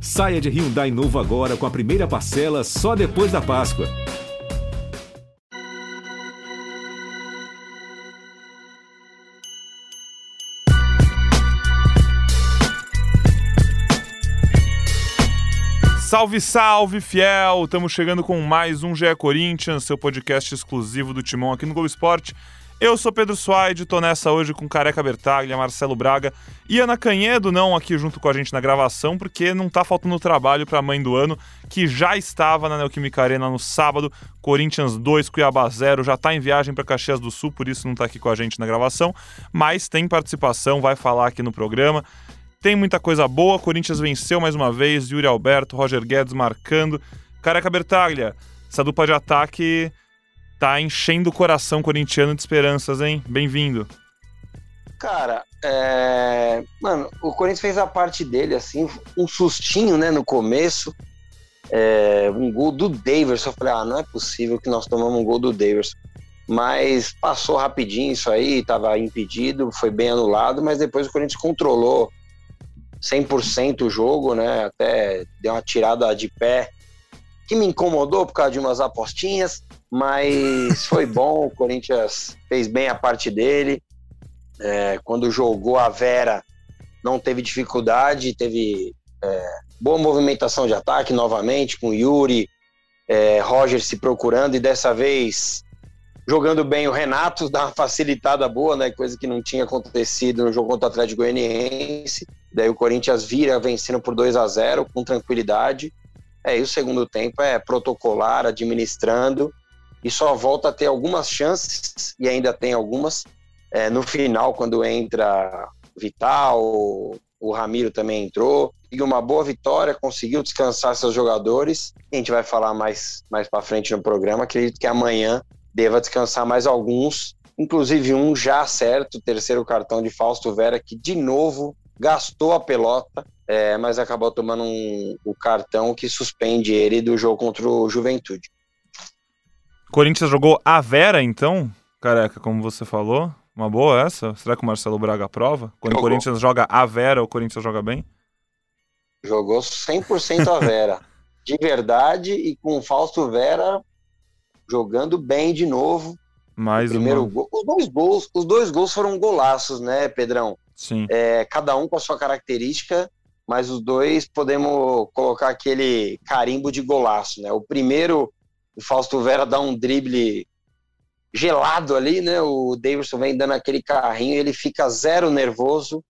Saia de Hyundai novo agora com a primeira parcela só depois da Páscoa. Salve, salve, fiel! Estamos chegando com mais um GE Corinthians, seu podcast exclusivo do Timão aqui no Globo Esporte. Eu sou Pedro Suaide, tô nessa hoje com Careca Bertaglia, Marcelo Braga e Ana Canhedo, não aqui junto com a gente na gravação, porque não tá faltando trabalho pra mãe do ano, que já estava na Neoquímica Arena no sábado, Corinthians 2, Cuiabá 0, já tá em viagem para Caxias do Sul, por isso não tá aqui com a gente na gravação, mas tem participação, vai falar aqui no programa. Tem muita coisa boa, Corinthians venceu mais uma vez, Yuri Alberto, Roger Guedes marcando. Careca Bertaglia, essa dupla de ataque tá enchendo o coração corintiano de esperanças, hein? Bem-vindo. Cara, é... mano, o Corinthians fez a parte dele, assim, um sustinho, né, no começo. É... Um gol do Daverson. Eu falei, ah, não é possível que nós tomamos um gol do Daverson. Mas passou rapidinho isso aí, tava impedido, foi bem anulado, mas depois o Corinthians controlou 100% o jogo, né? Até deu uma tirada de pé que me incomodou por causa de umas apostinhas, mas foi bom. O Corinthians fez bem a parte dele. É, quando jogou a Vera, não teve dificuldade, teve é, boa movimentação de ataque novamente, com Yuri, é, Roger se procurando, e dessa vez jogando bem o Renato, dá uma facilitada boa, né? Coisa que não tinha acontecido no jogo contra o Atlético Goianiense. Daí o Corinthians vira vencendo por 2 a 0 com tranquilidade. É, e o segundo tempo é protocolar, administrando, e só volta a ter algumas chances, e ainda tem algumas, é, no final, quando entra Vital, o Ramiro também entrou, e uma boa vitória, conseguiu descansar seus jogadores. A gente vai falar mais, mais para frente no programa. Acredito que amanhã deva descansar mais alguns, inclusive um já certo, terceiro cartão de Fausto Vera, que de novo gastou a pelota, é, mas acabou tomando um, o cartão que suspende ele do jogo contra o Juventude. Corinthians jogou a Vera, então, careca, como você falou. Uma boa essa? Será que o Marcelo Braga prova? Quando jogou. o Corinthians joga a Vera, o Corinthians joga bem? Jogou 100% a Vera. de verdade, e com o Fausto Vera jogando bem de novo. Mais primeiro uma... gol. Os dois gols, os dois gols foram golaços, né, Pedrão? Sim. É, cada um com a sua característica, mas os dois podemos colocar aquele carimbo de golaço, né? O primeiro, o Fausto Vera dá um drible gelado ali, né? O Davidson vem dando aquele carrinho, ele fica zero nervoso,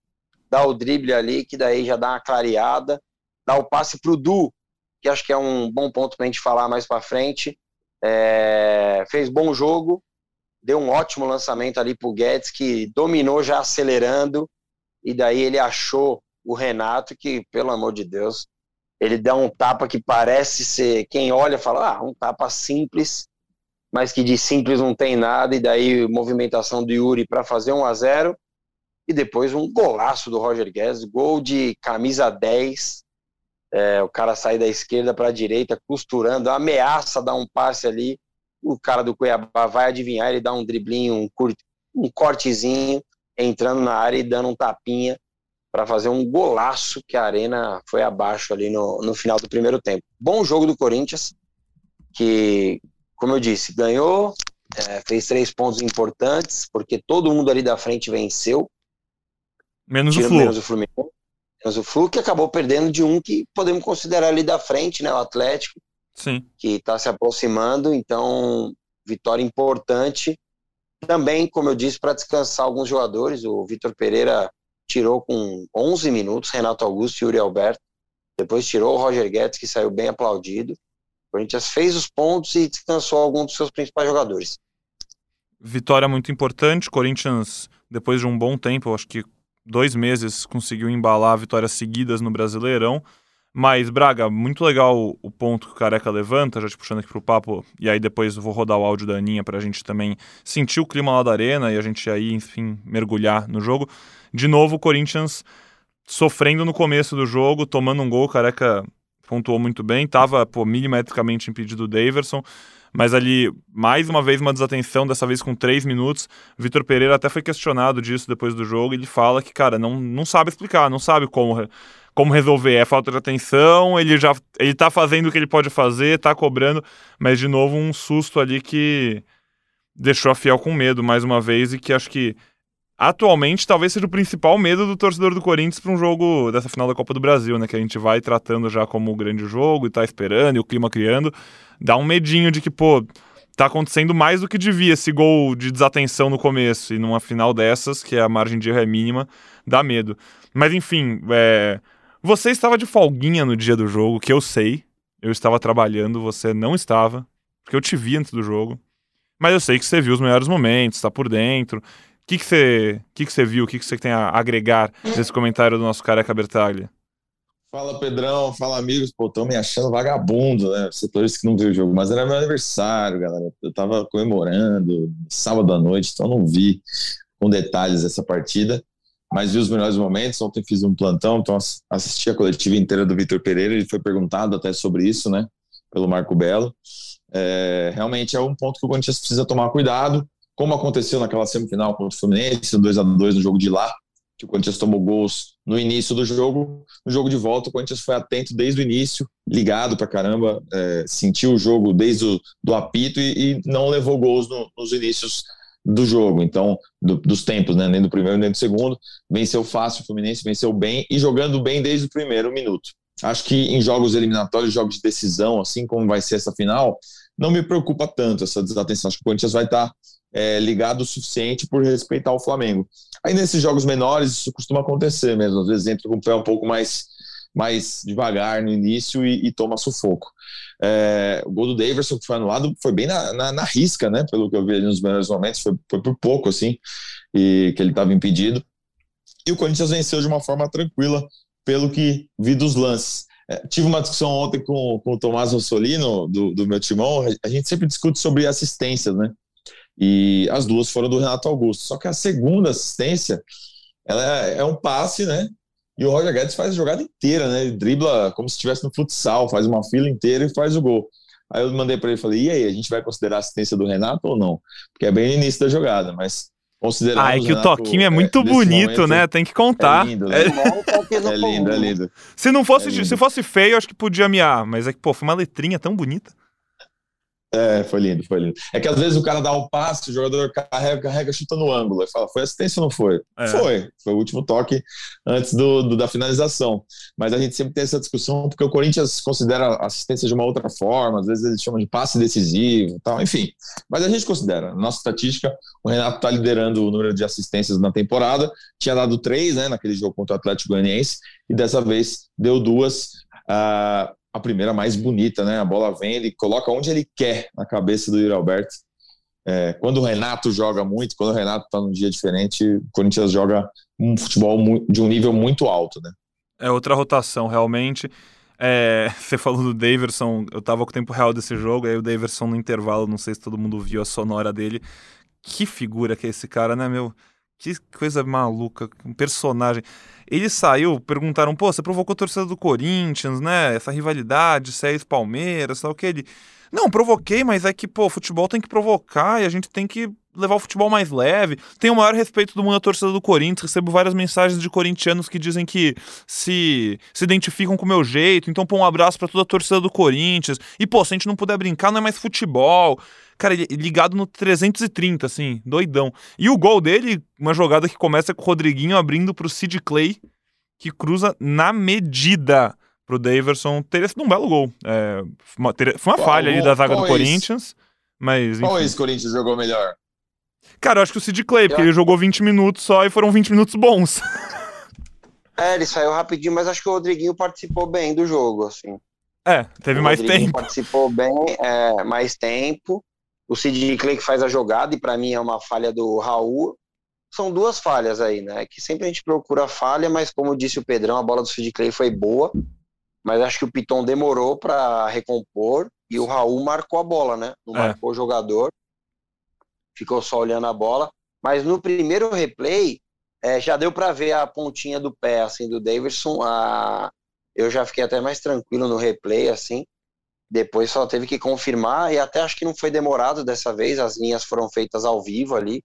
dá o drible ali, que daí já dá uma clareada, dá o passe pro Du, que acho que é um bom ponto pra gente falar mais para frente. É, fez bom jogo, deu um ótimo lançamento ali pro Guedes, que dominou já acelerando, e daí ele achou o Renato, que, pelo amor de Deus, ele dá um tapa que parece ser. Quem olha fala, ah, um tapa simples, mas que de simples não tem nada, e daí movimentação do Yuri para fazer 1 a 0 e depois um golaço do Roger Guedes, gol de camisa 10, é, o cara sai da esquerda para a direita, costurando, ameaça dar um passe ali. O cara do Cuiabá vai adivinhar, ele dá um driblinho, um, um cortezinho, entrando na área e dando um tapinha para fazer um golaço que a Arena foi abaixo ali no, no final do primeiro tempo. Bom jogo do Corinthians, que, como eu disse, ganhou, é, fez três pontos importantes, porque todo mundo ali da frente venceu. Menos o Flu. Menos o Fluminense. Mas o Flu que acabou perdendo de um que podemos considerar ali da frente, né? O Atlético. Sim. Que está se aproximando, então vitória importante. Também, como eu disse, para descansar alguns jogadores. O Vitor Pereira tirou com 11 minutos, Renato Augusto e Yuri Alberto. Depois tirou o Roger Guedes, que saiu bem aplaudido. O Corinthians fez os pontos e descansou alguns dos seus principais jogadores. Vitória muito importante. Corinthians, depois de um bom tempo, acho que dois meses conseguiu embalar vitórias seguidas no Brasileirão. Mas, Braga, muito legal o ponto que o Careca levanta, já te puxando aqui pro papo, e aí depois vou rodar o áudio da Aninha pra gente também sentir o clima lá da arena e a gente aí, enfim, mergulhar no jogo. De novo, o Corinthians sofrendo no começo do jogo, tomando um gol, o Careca pontuou muito bem, tava, pô, milimetricamente impedido o Daverson, mas ali, mais uma vez, uma desatenção, dessa vez com três minutos. Vitor Pereira até foi questionado disso depois do jogo. Ele fala que, cara, não, não sabe explicar, não sabe como, como resolver. É falta de atenção, ele já ele tá fazendo o que ele pode fazer, tá cobrando, mas de novo um susto ali que deixou a Fiel com medo mais uma vez e que acho que atualmente talvez seja o principal medo do torcedor do Corinthians para um jogo dessa final da Copa do Brasil, né, que a gente vai tratando já como o grande jogo e tá esperando e o clima criando, dá um medinho de que, pô, tá acontecendo mais do que devia esse gol de desatenção no começo e numa final dessas, que a margem de erro é mínima, dá medo. Mas enfim, é... você estava de folguinha no dia do jogo, que eu sei, eu estava trabalhando, você não estava, porque eu te vi antes do jogo. Mas eu sei que você viu os melhores momentos, está por dentro. O que, que, você, que, que você viu? O que, que você tem a agregar nesse comentário do nosso careca Bertaglia? Fala Pedrão, fala amigos, pô, estão me achando vagabundo, né? Setores que não viu o jogo, mas era meu aniversário, galera. Eu tava comemorando sábado à noite, então não vi com detalhes essa partida, mas vi os melhores momentos. Ontem fiz um plantão, então assisti a coletiva inteira do Vitor Pereira. Ele foi perguntado até sobre isso, né? Pelo Marco Belo. É, realmente é um ponto que o Corinthians precisa tomar cuidado, como aconteceu naquela semifinal contra o Fluminense, 2 a 2 no jogo de lá, que o Corinthians tomou gols no início do jogo. No jogo de volta, o Corinthians foi atento desde o início, ligado pra caramba, é, sentiu o jogo desde o do apito e, e não levou gols no, nos inícios do jogo, então, do, dos tempos, né? Nem do primeiro nem do segundo. Venceu fácil o Fluminense, venceu bem e jogando bem desde o primeiro minuto. Acho que em jogos eliminatórios, jogos de decisão, assim como vai ser essa final, não me preocupa tanto essa desatenção. Acho que o Corinthians vai estar é, ligado o suficiente por respeitar o Flamengo. Aí nesses jogos menores isso costuma acontecer mesmo, às vezes entra com o pé um pouco mais, mais devagar no início e, e toma sufoco. É, o gol do Daverson que foi anulado foi bem na, na, na, risca, né? Pelo que eu vi ali nos melhores momentos, foi, foi por pouco assim, e que ele estava impedido. E o Corinthians venceu de uma forma tranquila, pelo que vi dos lances. É, tive uma discussão ontem com, com o Tomás Rossolino, do, do meu timão. A gente sempre discute sobre assistências, né? E as duas foram do Renato Augusto. Só que a segunda assistência, ela é, é um passe, né? E o Roger Guedes faz a jogada inteira, né? Ele dribla como se estivesse no futsal, faz uma fila inteira e faz o gol. Aí eu mandei para ele e falei: e aí, a gente vai considerar a assistência do Renato ou não? Porque é bem no início da jogada, mas considerando. Ah, é que o toquinho é muito é, bonito, momento, né? Tem que contar. É lindo, né? é... é lindo, é lindo. Se não fosse, é se fosse feio, acho que podia miar, mas é que, pô, foi uma letrinha tão bonita. É, foi lindo, foi lindo. É que às vezes o cara dá um passe, o jogador carrega, carrega, chuta no ângulo. E fala, foi assistência ou não foi? É. Foi. Foi o último toque antes do, do, da finalização. Mas a gente sempre tem essa discussão porque o Corinthians considera assistência de uma outra forma, às vezes eles chamam de passe decisivo tal, enfim. Mas a gente considera. Na nossa estatística, o Renato está liderando o número de assistências na temporada. Tinha dado três, né, naquele jogo contra o Atlético Goianiense, e dessa vez deu duas. Uh, a primeira mais bonita, né? A bola vem, ele coloca onde ele quer na cabeça do Yuri Alberto. É, quando o Renato joga muito, quando o Renato está num dia diferente, o Corinthians joga um futebol de um nível muito alto, né? É outra rotação, realmente. É, você falou do Daverson, eu tava com o tempo real desse jogo, aí o Daverson no intervalo, não sei se todo mundo viu a sonora dele. Que figura que é esse cara, né, meu? Que coisa maluca, um personagem. Ele saiu, perguntaram, pô, você provocou a torcida do Corinthians, né? Essa rivalidade, se é ex-Palmeiras, tal, o que ele. Não, provoquei, mas é que, pô, futebol tem que provocar e a gente tem que levar o futebol mais leve. Tenho o maior respeito do mundo da torcida do Corinthians. Recebo várias mensagens de corintianos que dizem que se se identificam com o meu jeito. Então, pô, um abraço para toda a torcida do Corinthians. E, pô, se a gente não puder brincar, não é mais futebol. Cara, ele ligado no 330, assim, doidão. E o gol dele, uma jogada que começa com o Rodriguinho abrindo pro Sid Clay, que cruza na medida pro Daverson. Teria sido um belo gol. É, uma, teria, foi uma qual, falha ali da zaga do é Corinthians. Mas, Qual ex-Corinthians jogou melhor? Cara, eu acho que o Sid Clay, porque eu... ele jogou 20 minutos só e foram 20 minutos bons. É, ele saiu rapidinho, mas acho que o Rodriguinho participou bem do jogo, assim. É, teve o mais tempo. Participou bem, é, mais tempo o Sid Clay que faz a jogada, e para mim é uma falha do Raul. São duas falhas aí, né? Que sempre a gente procura falha, mas como disse o Pedrão, a bola do Sid Clay foi boa, mas acho que o Piton demorou para recompor e o Raul marcou a bola, né? Não é. marcou o jogador, ficou só olhando a bola. Mas no primeiro replay, é, já deu para ver a pontinha do pé assim do Davidson. A... Eu já fiquei até mais tranquilo no replay, assim. Depois só teve que confirmar e até acho que não foi demorado dessa vez, as linhas foram feitas ao vivo ali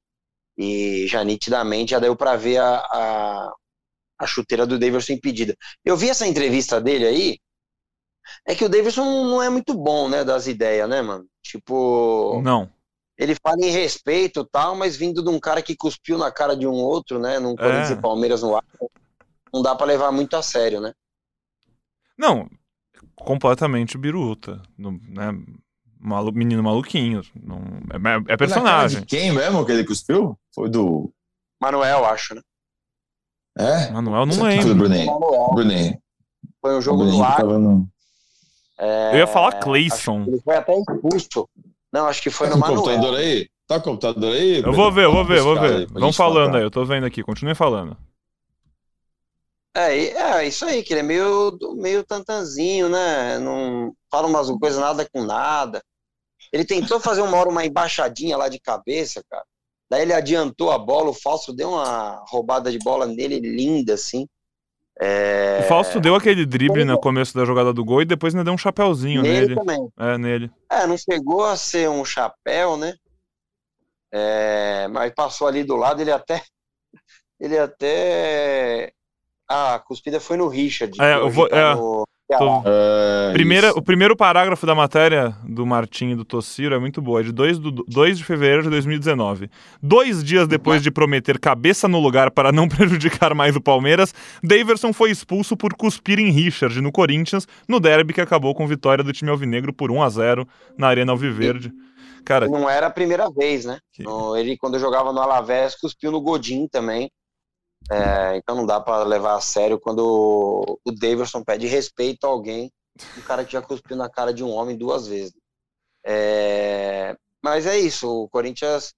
e já nitidamente já deu para ver a, a, a chuteira do Davidson impedida. Eu vi essa entrevista dele aí, é que o Davidson não é muito bom, né, das ideias, né, mano? Tipo. Não. Ele fala em respeito tal, mas vindo de um cara que cuspiu na cara de um outro, né, num Corinthians É. e Palmeiras no ar, não dá pra levar muito a sério, né? Não, completamente biruta. Não- Né? Malu, menino maluquinho. Não, é, é Foi na cara personagem. quem mesmo que ele cuspiu? Foi do. Manuel, acho, né? É? Manuel, não Foi do lembro. Bruninho. Manuel. Bruninho. Foi um O jogo no tava no. é, Eu ia falar que Ele foi até expulso. Não, acho que foi Tá no o computador Manuel. aí? Tá com o computador aí? Eu vou ver, eu vou ver, eu vou aí ver. Vão gente falando falar. aí, eu tô vendo aqui. Continue falando. É, é isso aí, que ele é meio, meio tantanzinho, né? Não fala umas coisas nada com nada. Ele tentou fazer uma hora uma embaixadinha lá de cabeça, cara. Daí ele adiantou a bola, o Falso deu uma roubada de bola nele linda, assim. É, O Fausto deu aquele drible no começo da jogada do gol e depois ainda deu um chapéuzinho nele nele. também. É, nele. É, não chegou a ser um chapéu, né? É, mas passou ali do lado, ele até. Ele até. Ah, a cuspida foi no Richard. É, eu vou- tá é, no- Tô- É, Primeira, o primeiro parágrafo da matéria do Martim e do Tossiro é muito boa, é de 2, do, 2 de fevereiro de 2019. Dois dias depois de prometer cabeça no lugar para não prejudicar mais o Palmeiras, Daverson foi expulso por cuspir em Richard no Corinthians, no derby que acabou com vitória do time alvinegro por 1 a 0 na Arena Alviverde. Cara, Não era a primeira vez, né? Que- No- ele, quando jogava no Alavés, cuspiu no Godin também. É, então não dá pra levar a sério quando o Davidson pede respeito a alguém, um cara que já cuspiu na cara de um homem duas vezes. É, mas é isso, o Corinthians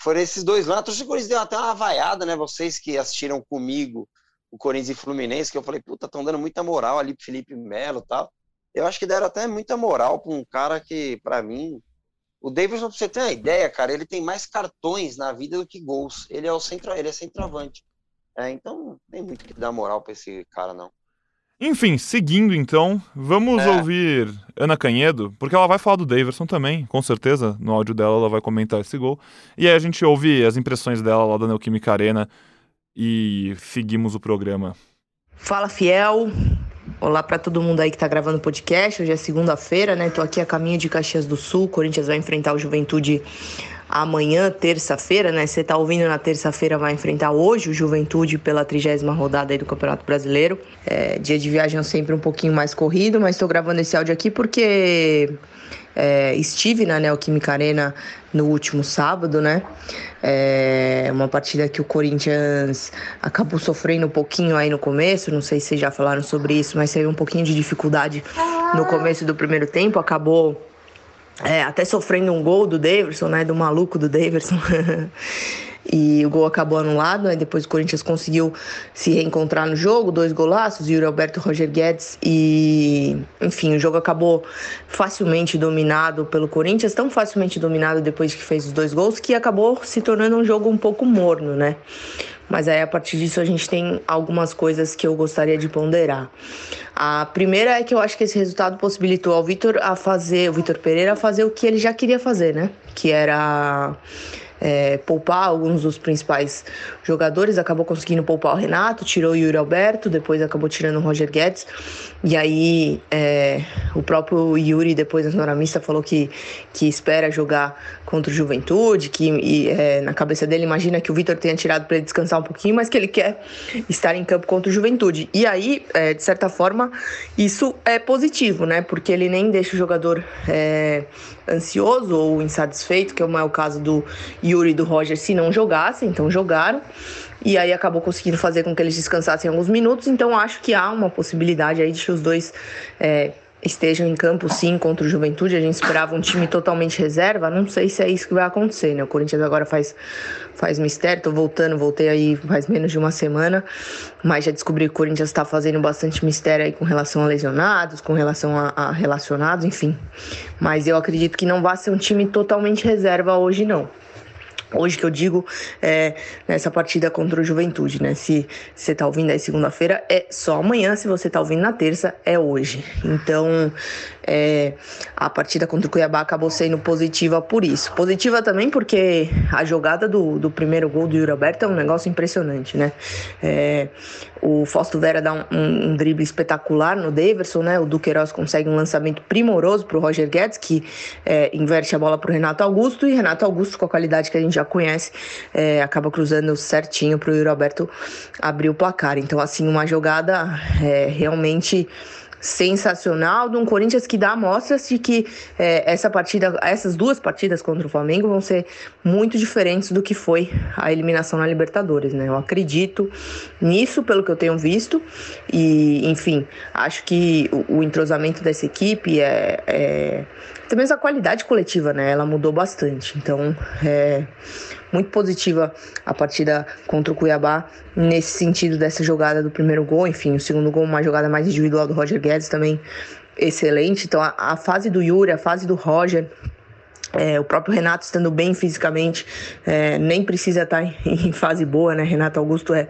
foram esses dois lá. Do Corinthians deu até uma vaiada, né? Vocês que assistiram comigo o Corinthians e Fluminense, que eu falei, puta, estão dando muita moral ali pro Felipe Melo tal. Eu acho que deram até muita moral pra um cara que, pra mim, o Davidson, pra você ter uma ideia, cara, ele tem mais cartões na vida do que gols. Ele é o centro, ele é centroavante. É, então não tem muito que dar moral pra esse cara, não. enfim, seguindo então, vamos É. ouvir Ana Canhedo, porque ela vai falar do Daverson também, com certeza, no áudio dela ela vai comentar esse gol. E aí a gente ouve as impressões dela lá da Neoquímica Arena e seguimos o programa. Fala, fiel. Olá para todo mundo aí que tá gravando o podcast. Hoje é segunda-feira, né? Tô aqui a caminho de Caxias do Sul. O Corinthians vai enfrentar o Juventude amanhã, terça-feira, né? Você tá ouvindo na terça-feira, vai enfrentar hoje o Juventude pela trigésima rodada aí do Campeonato Brasileiro. É, dia de viagem é sempre um pouquinho mais corrido, mas tô gravando esse áudio aqui porque é, estive na Neoquímica Arena no último sábado, né? É uma partida que o Corinthians acabou sofrendo um pouquinho aí no começo. Não sei se já falaram sobre isso, mas teve um pouquinho de dificuldade no começo do primeiro tempo. Acabou é, até sofrendo um gol do Daverson, né? Do maluco do Daverson. E o gol acabou anulado, aí depois o Corinthians conseguiu se reencontrar no jogo, dois golaços, Yuri Alberto Roger Guedes e, enfim, o jogo acabou facilmente dominado pelo Corinthians, tão facilmente dominado depois que fez os dois gols, que acabou se tornando um jogo um pouco morno, né? Mas aí a partir disso a gente tem algumas coisas que eu gostaria de ponderar. A primeira é que eu acho que esse resultado possibilitou ao Vitor a fazer, o Vitor Pereira a fazer o que ele já queria fazer, né? Que era é, poupar alguns dos principais jogadores, acabou conseguindo poupar o Renato, tirou o Yuri Alberto, depois acabou tirando o Roger Guedes, e aí é, o próprio Yuri, depois na hora mista, falou que, que espera jogar contra o Juventude, que e, é, na cabeça dele imagina que o Vitor tenha tirado para ele descansar um pouquinho, mas que ele quer estar em campo contra o Juventude. E aí, é, de certa forma, isso é positivo, né? Porque ele nem deixa o jogador é, ansioso ou insatisfeito, que é o caso do Yuri e do Roger, se não jogassem, então jogaram. E aí acabou conseguindo fazer com que eles descansassem alguns minutos, então acho que há uma possibilidade aí de que os dois é, estejam em campo sim contra o Juventude. A gente esperava um time totalmente reserva, não sei se é isso que vai acontecer, né? O Corinthians agora faz, faz mistério, tô voltando, voltei aí faz menos de uma semana, mas já descobri que o Corinthians está fazendo bastante mistério aí com relação a lesionados, com relação a, a relacionados, enfim. Mas eu acredito que não vai ser um time totalmente reserva hoje, não. Hoje que eu digo é nessa partida contra o Juventude, né? Se você tá ouvindo aí segunda-feira, é só amanhã. Se você tá ouvindo na terça, é hoje. Então, é, a partida contra o Cuiabá acabou sendo positiva por isso. Positiva também porque a jogada do, do primeiro gol do Yuri Alberto é um negócio impressionante, né? É, o Fausto Vera dá um, um, um, drible espetacular no Daverson, né? O Duqueiroz consegue um lançamento primoroso para o Roger Guedes, que é, inverte a bola para o Renato Augusto, e Renato Augusto, com a qualidade que a gente já conhece, é, acaba cruzando certinho para o Yuri Alberto abrir o placar. Então, assim, uma jogada é, realmente sensacional de um Corinthians que dá amostras de que é, essa partida, essas duas partidas contra o Flamengo vão ser muito diferentes do que foi a eliminação na Libertadores, né? Eu acredito nisso pelo que eu tenho visto e, enfim, acho que o, o entrosamento dessa equipe é, é também a qualidade coletiva, né? Ela mudou bastante. Então, é muito positiva a partida contra o Cuiabá nesse sentido dessa jogada do primeiro gol. Enfim, o segundo gol, uma jogada mais individual do Roger Guedes também excelente. Então, a, a fase do Yuri, a fase do Roger é, o próprio Renato estando bem fisicamente, é, nem precisa estar em, em, fase boa, né? Renato Augusto é,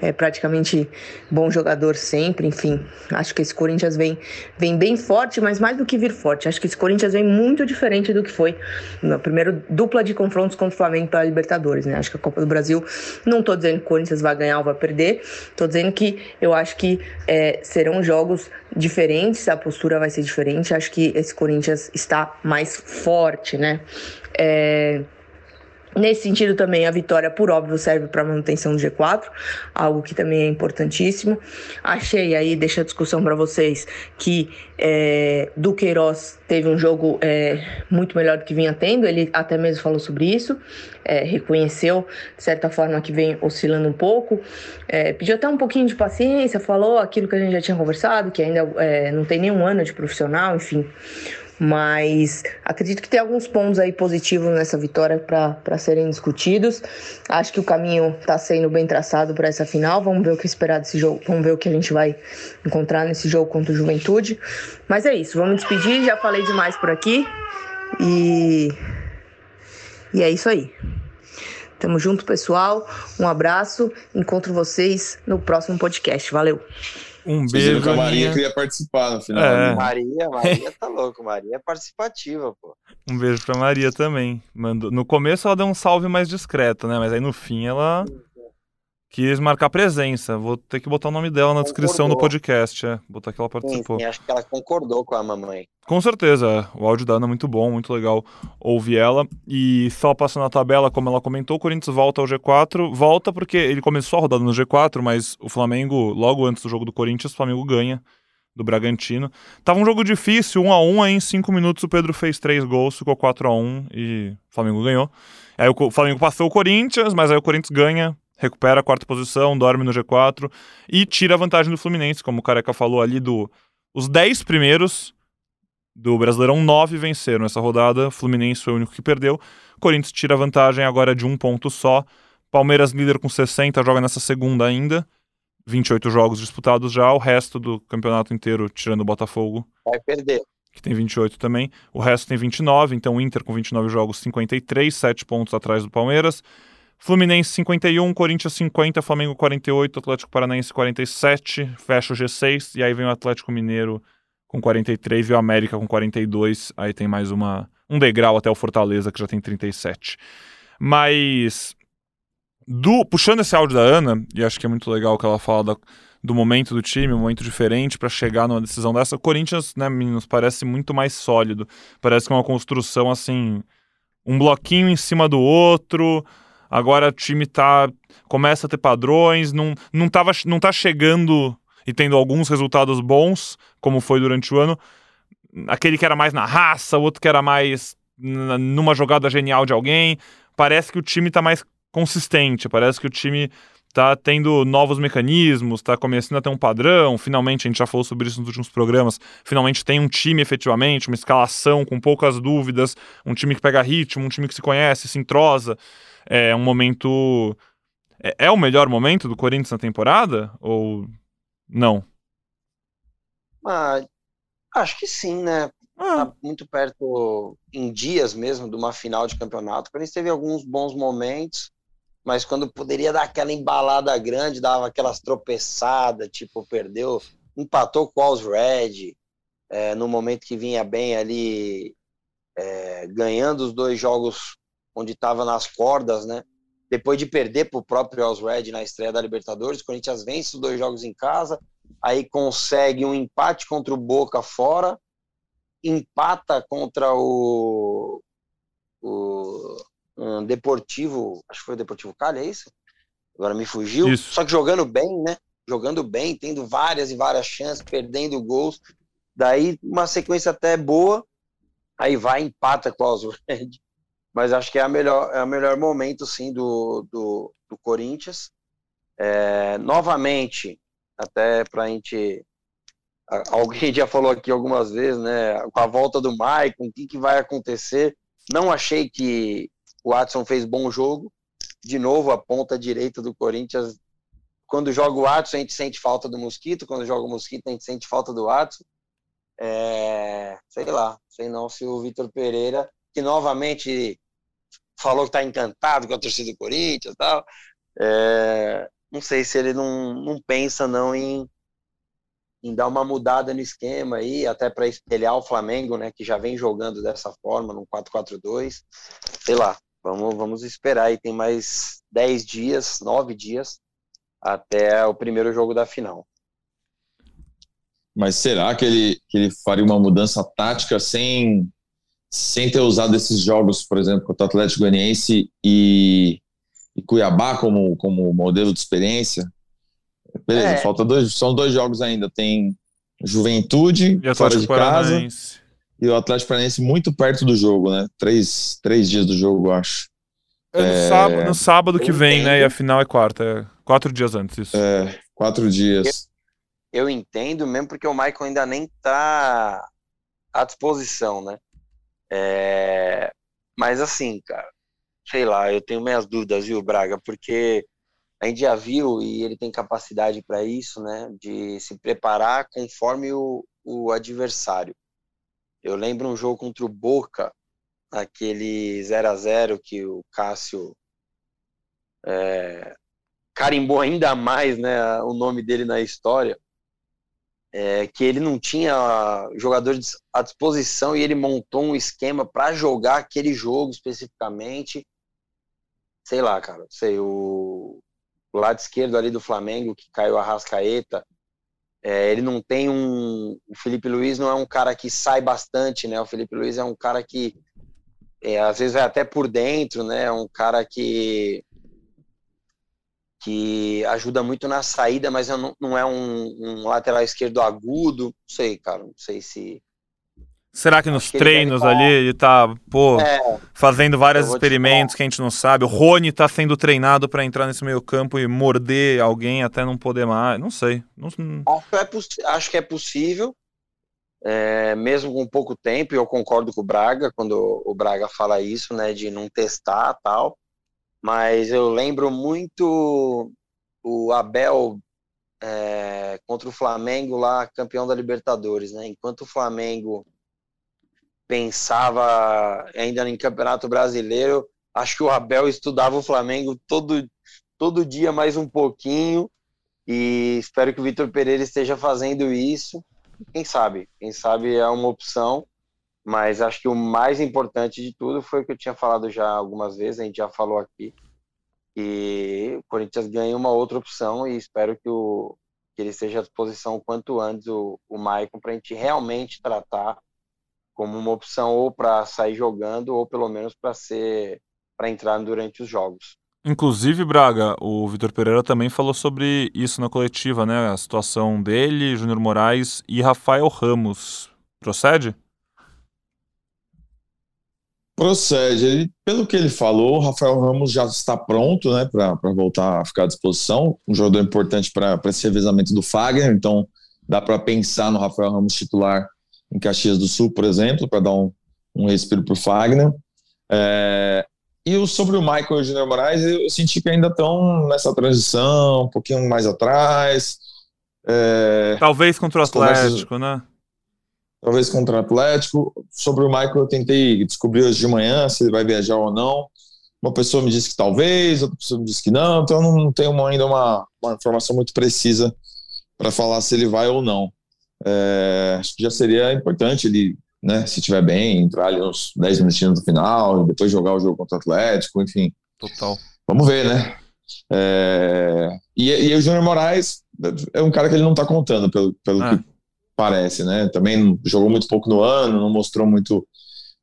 é, praticamente bom jogador sempre, enfim. Acho que esse Corinthians vem, vem bem forte, mas mais do que vir forte, acho que esse Corinthians vem muito diferente do que foi na primeira dupla de confrontos contra o Flamengo para a Libertadores, né? Acho que a Copa do Brasil, não estou dizendo que o Corinthians vai ganhar ou vai perder, estou dizendo que eu acho que é, serão jogos diferentes, a postura vai ser diferente. Acho que esse Corinthians está mais forte, né? É, Nesse sentido, também a vitória, por óbvio, serve para manutenção do G4, algo que também é importantíssimo. Achei aí, deixa a discussão para vocês, que é, Duqueiroz teve um jogo é, muito melhor do que vinha tendo, ele até mesmo falou sobre isso, é, reconheceu, de certa forma, que vem oscilando um pouco, é, pediu até um pouquinho de paciência, falou aquilo que a gente já tinha conversado, que ainda é, não tem nenhum ano de profissional, enfim. Mas acredito que tem alguns pontos aí positivos nessa vitória para serem discutidos. Acho que o caminho está sendo bem traçado para essa final. Vamos ver o que esperar desse jogo. Vamos ver o que a gente vai encontrar nesse jogo contra o Juventude. Mas é isso, vamos despedir. Já falei demais por aqui. E, e é isso aí. Tamo junto, pessoal. Um abraço. Encontro vocês no próximo podcast. Valeu. Um beijo. Que a Maria queria participar no final. É. Né? Maria, Maria tá louco. Maria é participativa, pô. Um beijo pra Maria também. Mandou... No começo ela deu um salve mais discreto, né? Mas aí no fim ela quis marcar presença. Vou ter que botar o nome dela na descrição do podcast. É. Botar que ela participou. Sim, sim, acho que ela concordou com a mamãe. Com certeza. O áudio da Ana é muito bom, muito legal ouvir ela. E só passando a tabela, como ela comentou, o Corinthians volta ao G4. Volta porque ele começou a rodada no G4, mas o Flamengo, logo antes do jogo do Corinthians, o Flamengo ganha do Bragantino. Tava um jogo difícil, 1 a 1 aí em 5 minutos o Pedro fez 3 gols, ficou 4 a 1 e o Flamengo ganhou. Aí o Flamengo passou o Corinthians, mas aí o Corinthians ganha recupera a quarta posição, dorme no G4 e tira a vantagem do Fluminense, como o Careca falou ali, do os 10 primeiros do Brasileirão, 9 venceram essa rodada, Fluminense foi o único que perdeu, Corinthians tira a vantagem agora de um ponto só, Palmeiras líder com 60, joga nessa segunda ainda, 28 jogos disputados já, o resto do campeonato inteiro, tirando o Botafogo. Vai perder. Que tem 28 também. O resto tem 29, então o Inter com 29 jogos, 53, 7 pontos atrás do Palmeiras. Fluminense 51, Corinthians 50, Flamengo 48, Atlético Paranaense 47, fecha o G6 e aí vem o Atlético Mineiro com 43 e o América com 42. Aí tem mais uma um degrau até o Fortaleza que já tem 37. Mas do puxando esse áudio da Ana, e acho que é muito legal que ela fala da, do momento do time, um momento diferente para chegar numa decisão dessa. O Corinthians, né, meninos, parece muito mais sólido. Parece que é uma construção assim, um bloquinho em cima do outro Agora o time tá começa a ter padrões, não, não, tava, não tá chegando e tendo alguns resultados bons, como foi durante o ano. Aquele que era mais na raça, o outro que era mais numa jogada genial de alguém. Parece que o time tá mais consistente, parece que o time tá tendo novos mecanismos, tá começando a ter um padrão. Finalmente, a gente já falou sobre isso nos últimos programas. Finalmente tem um time efetivamente, uma escalação com poucas dúvidas, um time que pega ritmo, um time que se conhece, se entrosa é um momento. É, é o melhor momento do Corinthians na temporada? Ou não? Ah, acho que sim, né? ah. tá muito perto em dias mesmo de uma final de campeonato. O Corinthians teve alguns bons momentos, mas quando poderia dar aquela embalada grande, dava aquelas tropeçadas, tipo, perdeu, empatou com os Red, é, no momento que vinha bem ali, é, ganhando os dois jogos onde estava nas cordas, né? Depois de perder para o próprio Os Red na estreia da Libertadores, o Corinthians vence os dois jogos em casa, aí consegue um empate contra o Boca fora, empata contra o, o um Deportivo, acho que foi o Deportivo Cali, é isso? Agora me fugiu. Isso. Só que jogando bem, né? Jogando bem, tendo várias e várias chances, perdendo gols. Daí uma sequência até boa, aí vai empata com o Red. Mas acho que é, a melhor, é o melhor momento, sim, do, do, do Corinthians. É, novamente, até para a gente alguém já falou aqui algumas vezes, né? Com a volta do Maicon, o que, que vai acontecer? Não achei que o Watson fez bom jogo. De novo, a ponta direita do Corinthians. Quando joga o Watson, a gente sente falta do Mosquito. Quando joga o Mosquito, a gente sente falta do Watson. É, sei lá, sei não se o Vitor Pereira, que novamente falou que está encantado com a torcida do Corinthians e tal. É, não sei se ele não, não pensa não em em dar uma mudada no esquema aí, até para espelhar o Flamengo, né, que já vem jogando dessa forma, no 4-4-2. Sei lá, vamos, vamos esperar aí, tem mais 10 dias, 9 dias, até o primeiro jogo da final. Mas será que ele, que ele faria uma mudança tática sem, sem ter usado esses jogos, por exemplo, contra o Atlético Goianiense e, e Cuiabá como, como modelo de experiência? Beleza, é. falta dois, são dois jogos ainda. Tem Juventude fora de casa e o Atlético Paranaense muito perto do jogo, né? Três, três dias do jogo, eu acho. É no, é... sábado, no sábado que vem, né? E a final é quarta. É quatro dias antes, isso. É, quatro dias. Eu, eu entendo mesmo porque o Michael ainda nem tá à disposição, né? É... Mas assim, cara, sei lá, eu tenho minhas dúvidas, viu, Braga? Porque a gente já viu e ele tem capacidade para isso, né? De se preparar conforme o, o adversário. Eu lembro um jogo contra o Boca, aquele 0 a 0 que o Cássio é, carimbou ainda mais né, o nome dele na história, é, que ele não tinha jogadores à disposição e ele montou um esquema para jogar aquele jogo especificamente. Sei lá, cara, sei, o, lado esquerdo ali do Flamengo, que caiu a Rascaeta, é, ele não tem um. O Felipe Luiz não é um cara que sai bastante, né? O Felipe Luiz é um cara que é, às vezes vai até por dentro, né? É um cara que que ajuda muito na saída, mas não, não é um, um lateral esquerdo agudo. Não sei, cara. Não sei se Será que nos treinos ele ali ele tá, pô, é, fazendo vários experimentos que a gente não sabe? O Rony tá sendo treinado para entrar nesse meio campo e morder alguém até não poder mais. Não sei. Não... Acho, é acho, que é possível, é, mesmo com pouco tempo, e eu concordo com o Braga quando o Braga fala isso, né, de não testar tal. Mas eu lembro muito o Abel é, contra o Flamengo lá, campeão da Libertadores, né? Enquanto o Flamengo pensava ainda em Campeonato Brasileiro, acho que o Abel estudava o Flamengo todo, todo dia mais um pouquinho e espero que o Vitor Pereira esteja fazendo isso. Quem sabe? Quem sabe é uma opção, mas acho que o mais importante de tudo foi o que eu tinha falado já algumas vezes, a gente já falou aqui, e o Corinthians ganha uma outra opção e espero que, o, que ele esteja à disposição quanto antes, o, o Maicon, para a gente realmente tratar como uma opção ou para sair jogando ou pelo menos para ser para entrar durante os jogos. Inclusive, Braga, o Vitor Pereira também falou sobre isso na coletiva, né? A situação dele, Júnior Moraes e Rafael Ramos. Procede? Procede. Ele, pelo que ele falou, o Rafael Ramos já está pronto né, para voltar a ficar à disposição. Um jogador importante para esse revezamento do Fagner, então dá para pensar no Rafael Ramos titular em Caxias do Sul, por exemplo, para dar um, um respiro para o Fagner. É, e o, sobre o Michael e o Júnior Moraes, eu senti que ainda estão nessa transição, um pouquinho mais atrás. É, Talvez contra o Atlético, conversas... né? Talvez contra o Atlético. Sobre o Michael, eu tentei descobrir hoje de manhã se ele vai viajar ou não. Uma pessoa me disse que talvez, outra pessoa me disse que não, então eu não tenho ainda uma, uma informação muito precisa para falar se ele vai ou não. É, acho que já seria importante ele, né, se estiver bem, entrar ali uns 10 minutinhos no final, depois jogar o jogo contra o Atlético, enfim. Total. Vamos ver, né? É, e, e o Júnior Moraes é um cara que ele não está contando, pelo, pelo é. que parece, né? Também jogou muito pouco no ano, não mostrou muito,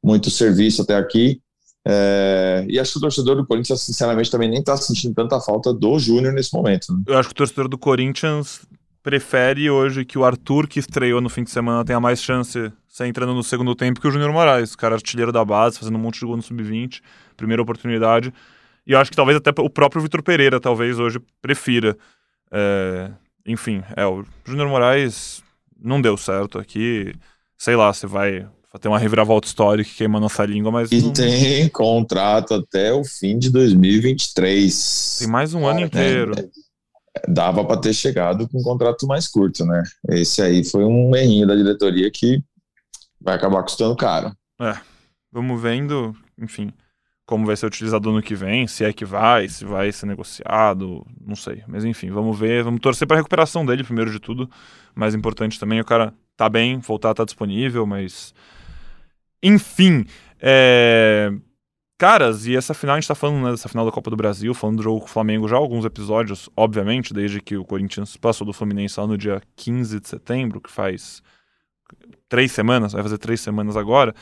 muito serviço até aqui. É, e acho que o torcedor do Corinthians, sinceramente, também nem está sentindo tanta falta do Júnior nesse momento. Né? Eu acho que o torcedor do Corinthians prefere hoje que o Arthur, que estreou no fim de semana, tenha mais chance você entrando no segundo tempo que o Júnior Moraes, cara artilheiro da base, fazendo um monte de gol no sub-20, primeira oportunidade. E eu acho que talvez até o próprio Vitor Pereira, talvez hoje, prefira. É, enfim, é, o Júnior Moraes não deu certo aqui. Sei lá, você vai ter uma reviravolta histórica que queima nossa língua, mas. E não... tem contrato até o fim de 2023. Tem mais um ano inteiro. É, dava para ter chegado com um contrato mais curto, né? Esse aí foi um errinho da diretoria que vai acabar custando caro. É. Vamos vendo, enfim, como vai ser utilizado no que vem, se é que vai, se vai ser negociado, não sei. Mas enfim, vamos ver, vamos torcer para a recuperação dele, primeiro de tudo. Mais importante também, o cara tá bem, voltar tá disponível, mas. Enfim. É... Caras, e essa final, a gente tá falando né, dessa final da Copa do Brasil, falando do jogo com o Flamengo já há alguns episódios, obviamente, desde que o Corinthians passou do Fluminense lá no dia 15 de setembro, que faz três semanas, vai fazer três semanas agora.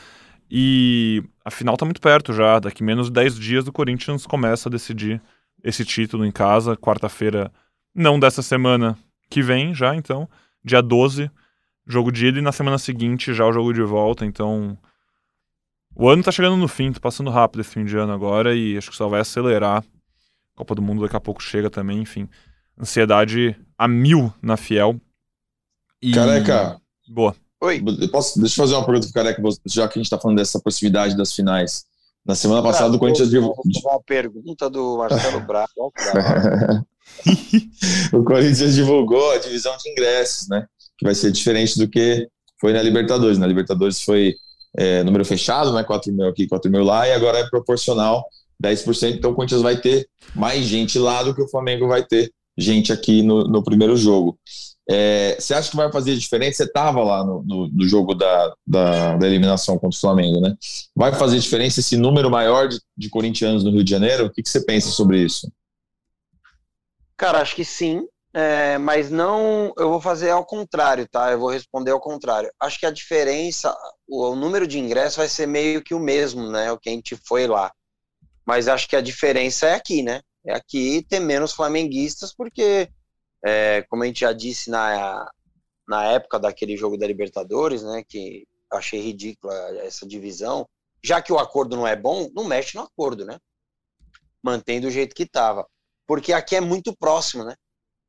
E a final tá muito perto já. Daqui menos de 10 dias o Corinthians começa a decidir esse título em casa. Quarta-feira, não dessa semana que vem já, então. Dia 12, jogo de ida e na semana seguinte já o jogo de volta. Então. O ano tá chegando no fim, tá passando rápido esse fim de ano agora e acho que só vai acelerar. Copa do Mundo daqui a pouco chega também, enfim. Ansiedade a mil na Fiel. E... Careca. Boa. Oi. Posso, deixa eu fazer uma pergunta pro Careca, já que a gente está falando dessa proximidade das finais. Na semana passada, o Corinthians divulgou. Uma pergunta do Marcelo Braga. o Corinthians divulgou a divisão de ingressos, né? Que vai ser diferente do que foi na Libertadores. Na Libertadores foi é, número fechado, né? 4 mil aqui, 4 mil lá, e agora é proporcional 10%. Então o Corinthians vai ter mais gente lá do que o Flamengo vai ter gente aqui no, no primeiro jogo. É, você acha que vai fazer diferença? Você estava lá no, no, no, jogo da, da, da, eliminação contra o Flamengo, né? Vai fazer diferença esse número maior de, de corintianos no Rio de Janeiro? O que, que você pensa sobre isso? Cara, acho que sim, é, mas não. Eu vou fazer ao contrário, tá? Eu vou responder ao contrário. Acho que a diferença, o, o número de ingressos vai ser meio que o mesmo, né? O que a gente foi lá. Mas acho que a diferença é aqui, né? É aqui ter menos flamenguistas, porque é, como a gente já disse na, na época daquele jogo da Libertadores, né, que achei ridícula essa divisão, já que o acordo não é bom, não mexe no acordo, né? Mantém do jeito que estava. Porque aqui é muito próximo, né?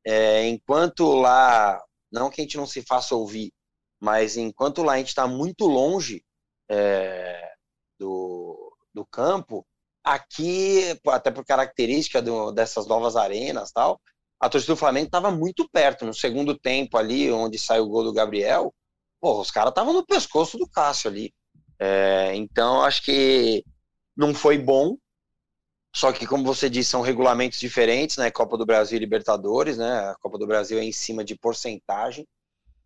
É, enquanto lá, não que a gente não se faça ouvir, mas enquanto lá a gente está muito longe é, do, do campo, aqui, até por característica do, dessas novas arenas tal, a torcida do Flamengo estava muito perto. No segundo tempo ali, onde saiu o gol do Gabriel, pô, os caras estavam no pescoço do Cássio ali. É, então, acho que não foi bom. Só que, como você disse, são regulamentos diferentes, né? Copa do Brasil e Libertadores, né? A Copa do Brasil é em cima de porcentagem.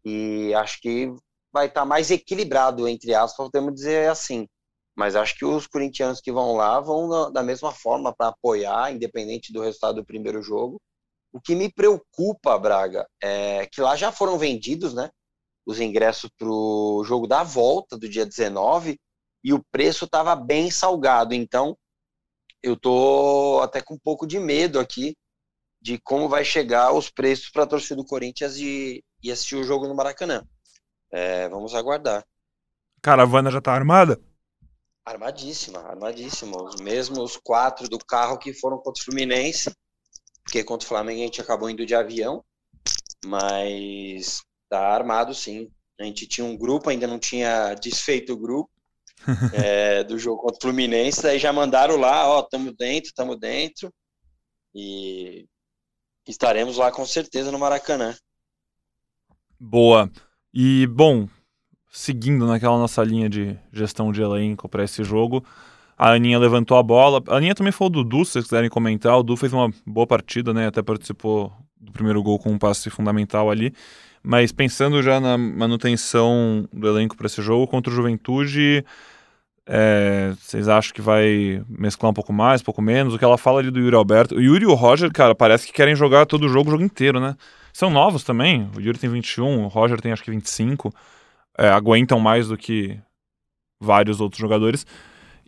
E acho que vai estar tá mais equilibrado, entre aspas, podemos dizer assim. Mas acho que os corintianos que vão lá vão da mesma forma para apoiar, independente do resultado do primeiro jogo. O que me preocupa, Braga, é que lá já foram vendidos, né? Os ingressos para o jogo da volta do dia 19 e o preço estava bem salgado. Então, eu tô até com um pouco de medo aqui de como vai chegar os preços para a torcida do Corinthians e, e, assistir o jogo no Maracanã. É, vamos aguardar. Caravana já está armada? Armadíssima, armadíssima. Os mesmos quatro do carro que foram contra o Fluminense porque contra o Flamengo a gente acabou indo de avião, mas tá armado sim. A gente tinha um grupo, ainda não tinha desfeito o grupo é, do jogo contra o Fluminense, daí já mandaram lá, ó, tamo dentro, tamo dentro, e estaremos lá com certeza no Maracanã. Boa. E, bom, seguindo naquela nossa linha de gestão de elenco para esse jogo. A Aninha levantou a bola. A Aninha também falou do Du, se vocês quiserem comentar. O Du fez uma boa partida, né? Até participou do primeiro gol com um passe fundamental ali. Mas pensando já na manutenção do elenco para esse jogo contra o Juventude, é, vocês acham que vai mesclar um pouco mais, um pouco menos? O que ela fala ali do Yuri Alberto. O Yuri e o Roger, cara, parece que querem jogar todo o jogo, o jogo inteiro, né? São novos também. O Yuri tem 21, o Roger tem acho que 25. É, aguentam mais do que vários outros jogadores.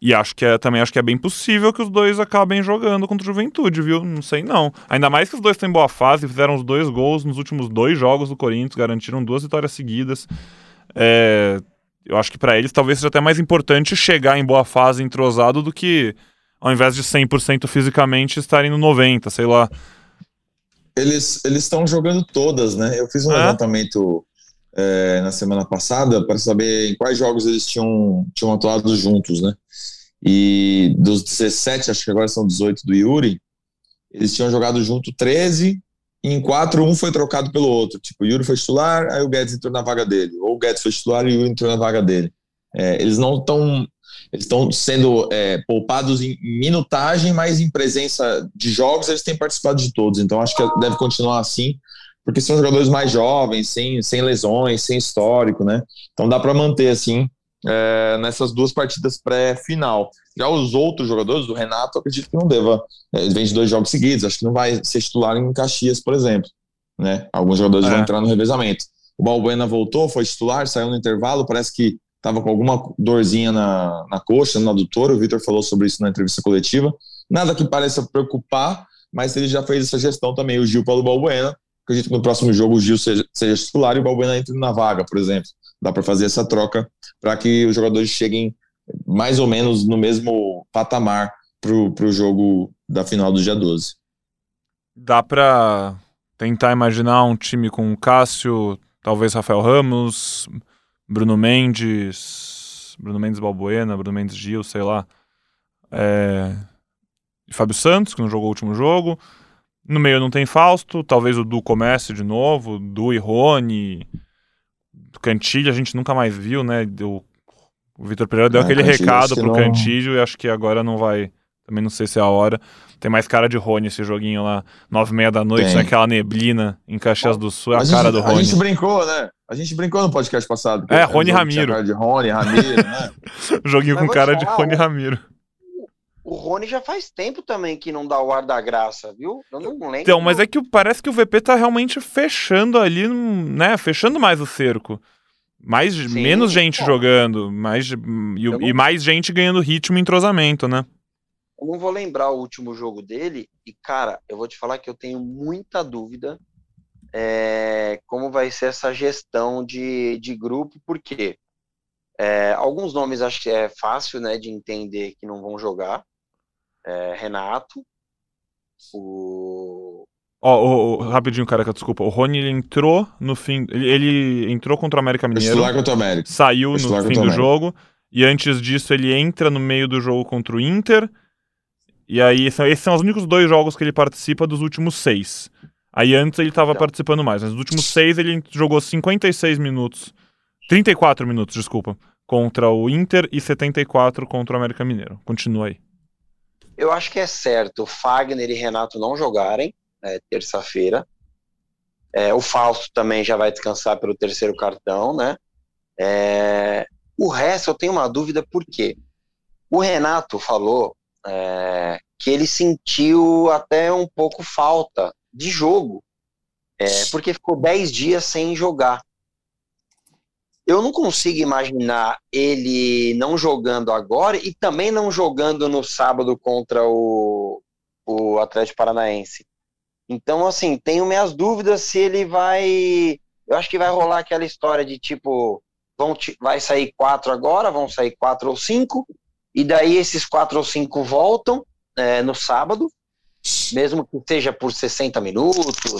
E acho que é, também acho que é bem possível que os dois acabem jogando contra o Juventude, viu? Não sei não. Ainda mais que os dois estão em boa fase, fizeram os dois gols nos últimos dois jogos do Corinthians, garantiram duas vitórias seguidas. É, eu acho que para eles talvez seja até mais importante chegar em boa fase entrosado do que ao invés de 100% fisicamente estarem no 90, sei lá. Eles eles estão jogando todas, né? Eu fiz um é? levantamento é, na semana passada para saber em quais jogos eles tinham, tinham atuado juntos, né? E dos 17, acho que agora são 18 do Yuri, eles tinham jogado junto 13, e em 4, um foi trocado pelo outro. Tipo, o Yuri foi titular, aí o Guedes entrou na vaga dele. Ou o Guedes foi titular e o Yuri entrou na vaga dele. É, eles não estão. Eles estão sendo é, poupados em minutagem, mas em presença de jogos eles têm participado de todos. Então acho que deve continuar assim porque são jogadores mais jovens, sem, sem lesões, sem histórico, né? Então dá para manter assim é, nessas duas partidas pré-final. Já os outros jogadores, do Renato, acredito que não deva. É, ele vem de dois jogos seguidos, acho que não vai ser titular em Caxias, por exemplo. Né? Alguns jogadores é. vão entrar no revezamento. O Balbuena voltou, foi titular, saiu no intervalo, parece que estava com alguma dorzinha na, na coxa, no adutor. O Vitor falou sobre isso na entrevista coletiva. Nada que pareça preocupar, mas ele já fez essa gestão também, o Gil Paulo Balbuena, acredito que no próximo jogo o Gil seja, seja titular e o Balbuena entre na vaga, por exemplo. Dá para fazer essa troca para que os jogadores cheguem mais ou menos no mesmo patamar para o jogo da final do dia 12. Dá para tentar imaginar um time com Cássio, talvez Rafael Ramos, Bruno Mendes, Bruno Mendes Balbuena, Bruno Mendes Gil, sei lá. É... Fábio Santos, que não jogou o último jogo. No meio não tem Fausto, talvez o Du comece de novo, Du e Rony. Cantilho a gente nunca mais viu, né? O, o Vitor Pereira deu aquele Cantilho, recado pro não... Cantilho e acho que agora não vai. Também não sei se é a hora. Tem mais cara de Rony esse joguinho lá, nove e meia da noite, naquela neblina em Caxias do Sul, é a, a cara gente, do Rony. A gente brincou, né? A gente brincou no podcast passado. É, Rony Ramiro. Cara de Rony Ramiro, né? joguinho Mas com cara de Rony Ramiro o Rony já faz tempo também que não dá o ar da graça, viu? Eu não lembro. Então, mas é que parece que o VP tá realmente fechando ali, né? Fechando mais o cerco. Mais, Sim, menos gente jogando, mais, e, não... e, mais gente ganhando ritmo e entrosamento, né? Eu não vou lembrar o último jogo dele, e cara, eu vou te falar que eu tenho muita dúvida é, como vai ser essa gestão de, de grupo, porque é, alguns nomes acho que é fácil né, de entender que não vão jogar, é, Renato, o. Ó, oh, oh, rapidinho, cara, desculpa. O Rony ele entrou no fim. Ele, ele entrou contra o América Mineiro. Contra o América. Saiu no fim do jogo. E antes disso, ele entra no meio do jogo contra o Inter. E aí, esses são os únicos dois jogos que ele participa dos últimos seis. Aí antes ele estava então. participando mais. Mas nos últimos seis ele jogou 56 minutos. 34 minutos, desculpa. Contra o Inter e 74 contra o América Mineiro. Continua aí. Eu acho que é certo o Fagner e Renato não jogarem é, terça-feira. É, o Fausto também já vai descansar pelo terceiro cartão, né? É, o resto eu tenho uma dúvida por quê? O Renato falou é, que ele sentiu até um pouco falta de jogo, é, porque ficou 10 dias sem jogar eu não consigo imaginar ele não jogando agora e também não jogando no sábado contra o, o Atlético Paranaense. Então, assim, tenho minhas dúvidas se ele vai. Eu acho que vai rolar aquela história de tipo, vão vai sair quatro agora, vão sair quatro ou cinco, e daí esses quatro ou cinco voltam é, no sábado, mesmo que seja por 60 minutos,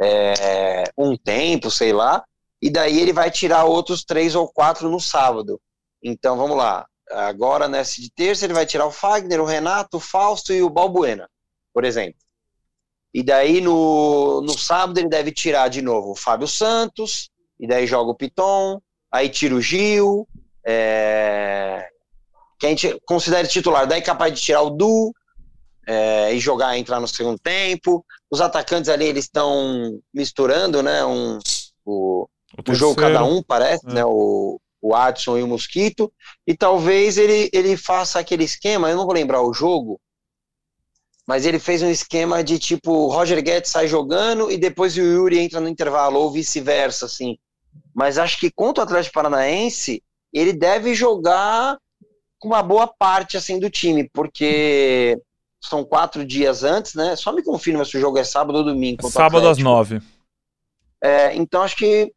é, um tempo, sei lá e daí ele vai tirar outros três ou quatro no sábado. Então vamos lá. Agora, nessa de terça, ele vai tirar o Fagner, o Renato, o Fausto e o Balbuena, por exemplo. E daí no, no sábado ele deve tirar de novo o Fábio Santos, e daí joga o Piton, aí tira o Gil, é, que a gente considera titular, daí capaz de tirar o Du é, e jogar, entrar no segundo tempo. Os atacantes ali, eles estão misturando, né, um, o, o, o jogo cada um, parece, é. né, o, o Adson e o Mosquito, e talvez ele, ele faça aquele esquema, eu não vou lembrar o jogo, mas ele fez um esquema de tipo, Roger Guedes sai jogando e depois o Yuri entra no intervalo, ou vice-versa, assim. Mas acho que contra o Atlético Paranaense, ele deve jogar com uma boa parte, assim, do time, porque são quatro dias antes, né? Só me confirma se o jogo é sábado ou domingo. Sábado às nove. É, então acho que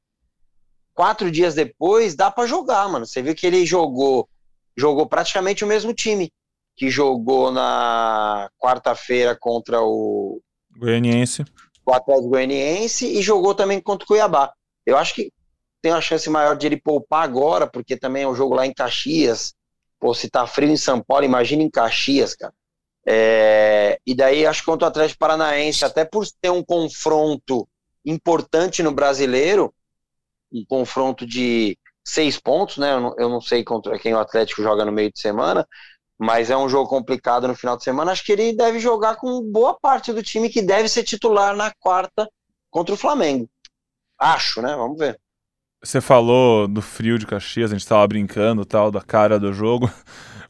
quatro dias depois dá para jogar, mano. Você viu que ele jogou, jogou praticamente o mesmo time que jogou na quarta-feira contra o Goianiense. O Atlético Goianiense e jogou também contra o Cuiabá. Eu acho que tem uma chance maior de ele poupar agora, porque também é um jogo lá em Caxias. Pô, se tá frio em São Paulo, imagina em Caxias, cara. É, e daí acho que contra o Atlético Paranaense, até por ter um confronto importante no brasileiro, um confronto de seis pontos, né? Eu não, eu não sei contra quem o Atlético joga no meio de semana, mas é um jogo complicado no final de semana. Acho que ele deve jogar com boa parte do time que deve ser titular na quarta contra o Flamengo. Acho, né? Vamos ver. Você falou do frio de Caxias, a gente tava brincando tal, da cara do jogo.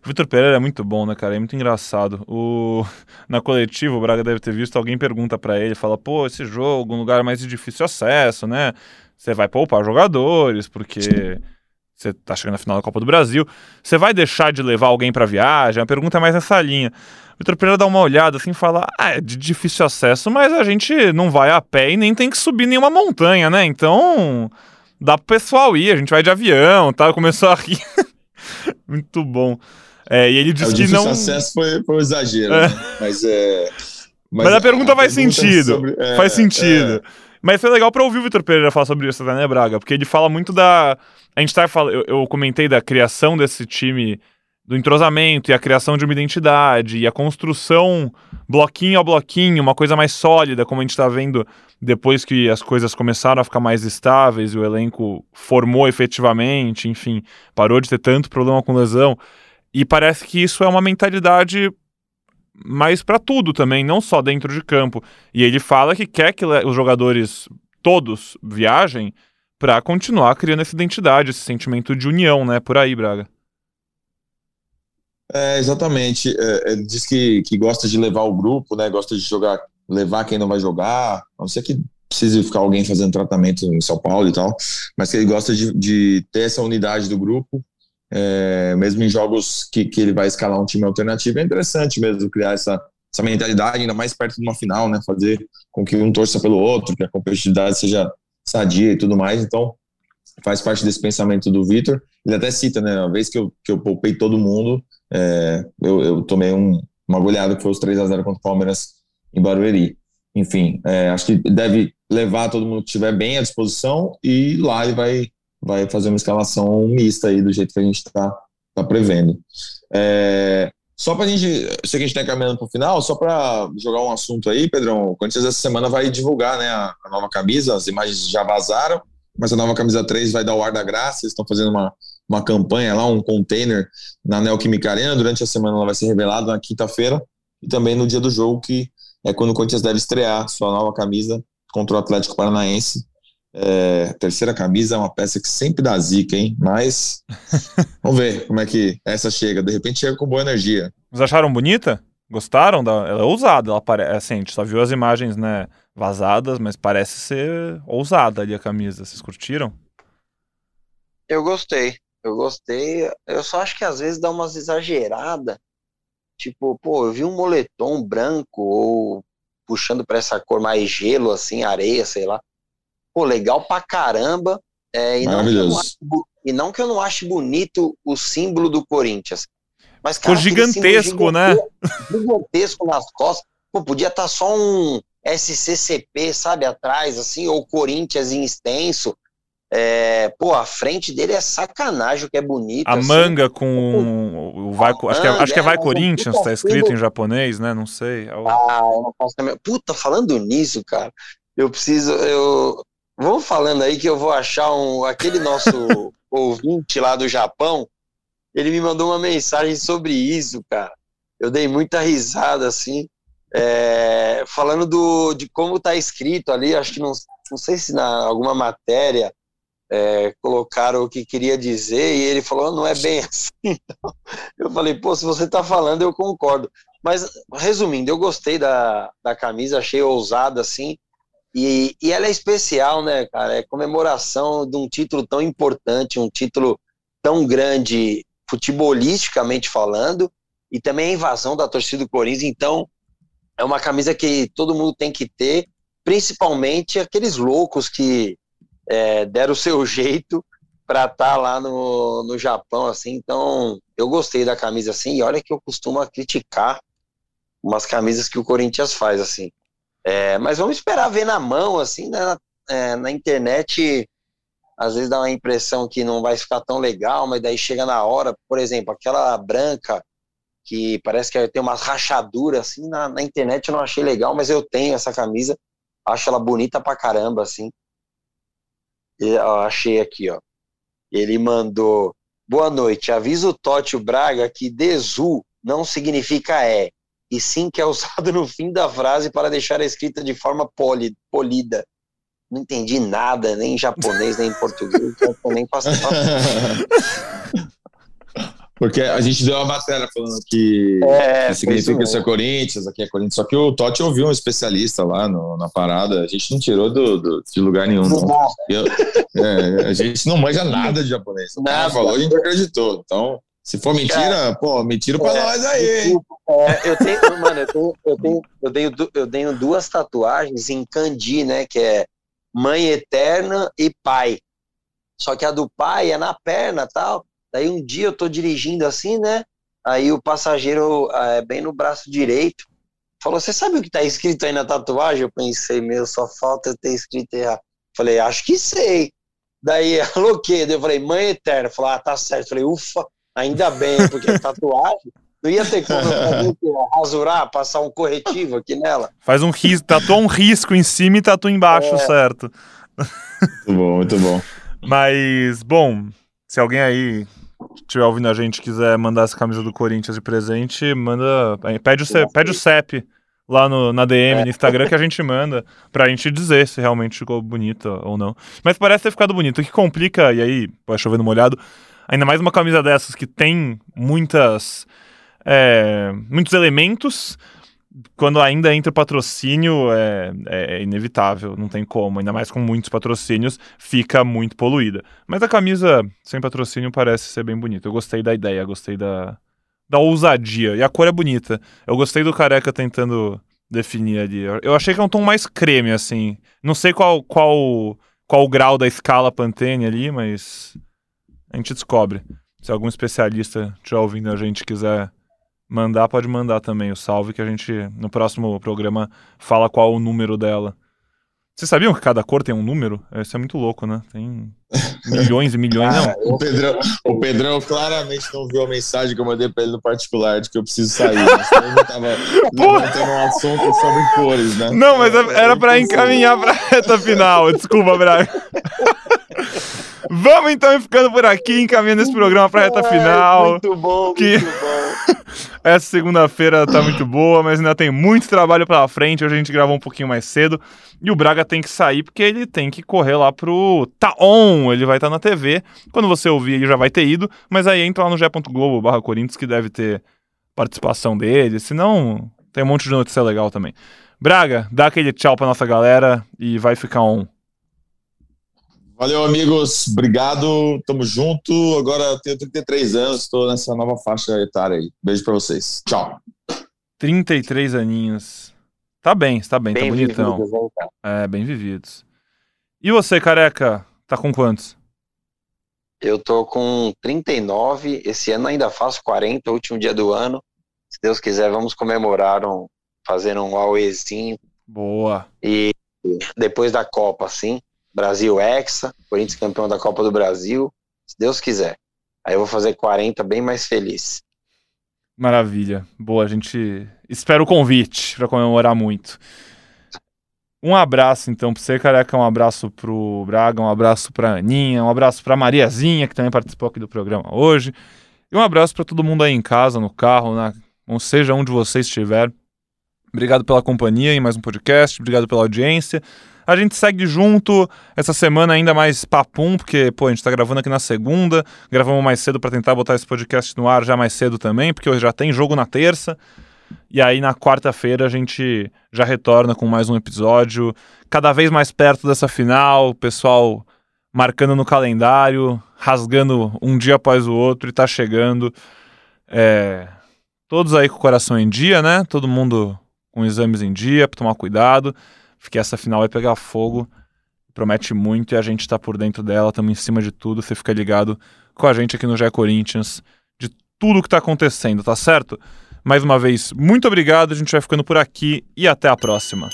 O Vitor Pereira é muito bom, né, cara? É muito engraçado. O... Na coletiva, o Braga deve ter visto, alguém pergunta para ele, fala, pô, esse jogo, um lugar mais de difícil acesso, né? Você vai poupar jogadores, porque você tá chegando na final da Copa do Brasil. Você vai deixar de levar alguém para viagem? A pergunta é mais nessa linha. O Vitor Pereira dá uma olhada assim e fala: ah, é de difícil acesso, mas a gente não vai a pé e nem tem que subir nenhuma montanha, né? Então dá pro pessoal ir, a gente vai de avião, tá? Começou a rir. Muito bom. É, e ele disse é, que não. acesso foi, foi um exagero, é. né? mas é. Mas, mas a pergunta a faz pergunta sentido. Sobre... É, faz sentido. É. Mas foi legal para ouvir o Vitor Pereira falar sobre isso, né, Braga? Porque ele fala muito da. A gente tá falando. Eu, eu comentei da criação desse time, do entrosamento e a criação de uma identidade e a construção bloquinho a bloquinho, uma coisa mais sólida, como a gente tá vendo depois que as coisas começaram a ficar mais estáveis e o elenco formou efetivamente, enfim, parou de ter tanto problema com lesão. E parece que isso é uma mentalidade mas para tudo também, não só dentro de campo. E ele fala que quer que os jogadores todos viajem para continuar criando essa identidade, esse sentimento de união, né? Por aí, Braga. É, exatamente. É, ele diz que, que gosta de levar o grupo, né? Gosta de jogar, levar quem não vai jogar. A não ser que precise ficar alguém fazendo tratamento em São Paulo e tal, mas que ele gosta de, de ter essa unidade do grupo é, mesmo em jogos que, que ele vai escalar um time alternativo, é interessante mesmo criar essa, essa mentalidade, ainda mais perto de uma final, né? Fazer com que um torça pelo outro, que a competitividade seja sadia e tudo mais. Então, faz parte desse pensamento do Vitor. Ele até cita, né? Uma vez que eu, que eu poupei todo mundo, é, eu, eu, tomei um, uma goleada que foi os 3 a 0 contra o Palmeiras em Barueri. Enfim, é, acho que deve levar todo mundo que estiver bem à disposição e lá ele vai vai fazer uma escalação mista aí, do jeito que a gente está tá prevendo. É, só para a gente, sei que a gente está caminhando para o final, só para jogar um assunto aí, Pedrão, o Corinthians essa semana vai divulgar né, a, a, nova camisa, as imagens já vazaram, mas a nova camisa 3 vai dar o ar da graça, eles estão fazendo uma, uma campanha lá, um container na Neoquímica Arena, durante a semana ela vai ser revelada na quinta-feira e também no dia do jogo, que é quando o Corinthians deve estrear sua nova camisa contra o Atlético Paranaense, é, terceira camisa é uma peça que sempre dá zica, hein? Mas vamos ver como é que essa chega. De repente chega com boa energia. Vocês acharam bonita? Gostaram? Da... Ela é ousada, ela parece. Assim, a gente só viu as imagens, né, vazadas, mas parece ser ousada ali a camisa. Vocês curtiram? Eu gostei. Eu gostei. Eu só acho que às vezes dá umas exageradas. Tipo, pô, eu vi um moletom branco ou puxando para essa cor mais gelo, assim, areia, sei lá pô, legal pra caramba. É, e, não e, não que eu não ache bonito o símbolo do Corinthians. Mas, cara, gigantesco, né? Gigantesco nas costas. Pô, podia estar tá só um SCCP, sabe, atrás, assim, ou Corinthians em extenso. É, pô, a frente dele é sacanagem, que é bonito. A assim. manga com o vai, acho, que é, acho que é Vai é, Corinthians, tá escrito em japonês, né? Não sei. É ah, eu não posso Puta, falando nisso, cara, eu preciso. Eu, Vamos falando aí que eu vou achar um, aquele nosso ouvinte lá do Japão, ele me mandou uma mensagem sobre isso, cara. Eu dei muita risada, assim, é, falando do, de como tá escrito ali, acho que não, não sei se na alguma matéria é, colocaram o que queria dizer, e ele falou, não é bem assim. Então, eu falei, pô, se você tá falando, eu concordo. Mas, resumindo, eu gostei da, da camisa, achei ousada, assim, e, e ela é especial, né, cara? É comemoração de um título tão importante, um título tão grande, futebolisticamente falando, e também a invasão da torcida do Corinthians. Então, é uma camisa que todo mundo tem que ter, principalmente aqueles loucos que é, deram o seu jeito para estar tá lá no, no Japão, assim. Então, eu gostei da camisa assim, e olha que eu costumo criticar umas camisas que o Corinthians faz, assim. É, mas vamos esperar ver na mão, assim, né? na, é, na internet, às vezes dá uma impressão que não vai ficar tão legal, mas daí chega na hora, por exemplo, aquela branca que parece que tem umas rachaduras, assim, na, na internet eu não achei legal, mas eu tenho essa camisa, acho ela bonita pra caramba, assim. E, ó, achei aqui, ó. Ele mandou, boa noite, avisa o Totti Braga que Desu não significa é, e sim que é usado no fim da frase para deixar a escrita de forma poli, polida. Não entendi nada, nem em japonês, nem em português, então nem faço Porque a gente deu uma matéria falando que, é, que significa ser Corinthians, aqui é Corinthians. Só que o Totti ouviu um especialista lá no, na parada. A gente não tirou do, do de lugar nenhum. Não. Eu, é, a gente não manja nada de japonês. O cara falou a gente acreditou. Então, se for mentira, pô, mentira pra é, nós aí. É, eu tenho, mano, eu tenho, eu tenho, eu tenho, eu tenho duas tatuagens em kanji, né? Que é Mãe Eterna e Pai. Só que a do pai é na perna tal. Daí um dia eu tô dirigindo assim, né? Aí o passageiro, é, bem no braço direito, falou: Você sabe o que tá escrito aí na tatuagem? Eu pensei, meu, só falta eu ter escrito errado. Falei, acho que sei. Daí, alô? Daí eu falei, Mãe Eterna. Falei, ah, tá certo. Falei, ufa. Ainda bem, porque tatuagem não ia ter como rasurar, passar um corretivo aqui nela. Faz um risco, tatua um risco em cima e tatua embaixo, é. certo? Muito bom, muito bom. Mas, bom, se alguém aí estiver ouvindo a gente quiser mandar essa camisa do Corinthians de presente, manda. Pede o, CEP, pede o CEP lá no, na DM, é. no Instagram, que a gente manda pra gente dizer se realmente ficou bonita ou não. Mas parece ter ficado bonito. O que complica, e aí, pode chover no molhado, Ainda mais uma camisa dessas que tem muitas. É, muitos elementos. Quando ainda entra o patrocínio, é, é, inevitável, não tem como. Ainda mais com muitos patrocínios, fica muito poluída. Mas a camisa sem patrocínio parece ser bem bonita. Eu gostei da ideia, gostei da, da ousadia. E a cor é bonita. Eu gostei do careca tentando definir ali. Eu achei que é um tom mais creme, assim. Não sei qual qual qual o grau da escala Pantene ali, mas a gente descobre. Se algum especialista estiver ouvindo a gente quiser mandar, pode mandar também o salve que a gente no próximo programa fala qual o número dela. Vocês sabiam que cada cor tem um número? Isso é muito louco, né? Tem milhões e milhões. Ah, o, Pedrão, o Pedrão claramente não viu a mensagem que eu mandei pra ele no particular de que eu preciso sair. Ele tava levantando um assunto sobre cores, né? Não, mas é, era pra encaminhar pra reta final. Desculpa, Braga. Vamos então ficando por aqui, encaminhando esse programa para a reta final. Muito bom, que... muito bom. Essa segunda-feira tá muito boa, mas ainda tem muito trabalho pela frente. Hoje a gente gravou um pouquinho mais cedo. E o Braga tem que sair porque ele tem que correr lá pro Taon. Ele vai estar tá na TV. Quando você ouvir, ele já vai ter ido. Mas aí entra lá no g.globo barra Corinthians que deve ter participação dele. Senão, tem um monte de notícia legal também. Braga, dá aquele tchau pra nossa galera e vai ficar on. Valeu, amigos. Obrigado. Tamo junto. Agora eu tenho 33 anos, estou nessa nova faixa etária aí. Beijo para vocês. Tchau. 33 aninhos. Tá bem, tá bem, tá bem tá bonitão. É, bem vividos. E você, careca, tá com quantos? Eu tô com 39. Esse ano ainda faço 40, último dia do ano. Se Deus quiser, vamos comemorar um, fazendo um auezinho. Boa. E depois da Copa, assim. Brasil Hexa, Corinthians campeão da Copa do Brasil, se Deus quiser. Aí eu vou fazer 40 bem mais feliz. Maravilha. Boa, a gente espera o convite para comemorar muito. Um abraço, então, pra você, careca. Um abraço pro Braga, um abraço pra Aninha, um abraço pra Mariazinha, que também participou aqui do programa hoje. E um abraço para todo mundo aí em casa, no carro, na... ou seja onde você estiver. Obrigado pela companhia em mais um podcast, obrigado pela audiência. A gente segue junto essa semana ainda mais papum, porque, pô, a gente tá gravando aqui na segunda, gravamos mais cedo para tentar botar esse podcast no ar já mais cedo também, porque hoje já tem jogo na terça. E aí na quarta-feira a gente já retorna com mais um episódio, cada vez mais perto dessa final, o pessoal marcando no calendário, rasgando um dia após o outro e tá chegando. É, todos aí com o coração em dia, né? Todo mundo com exames em dia, para tomar cuidado, porque essa final vai pegar fogo. Promete muito e a gente tá por dentro dela, estamos em cima de tudo. Você fica ligado com a gente aqui no GE Corinthians de tudo que tá acontecendo, tá certo? Mais uma vez, muito obrigado. A gente vai ficando por aqui e até a próxima.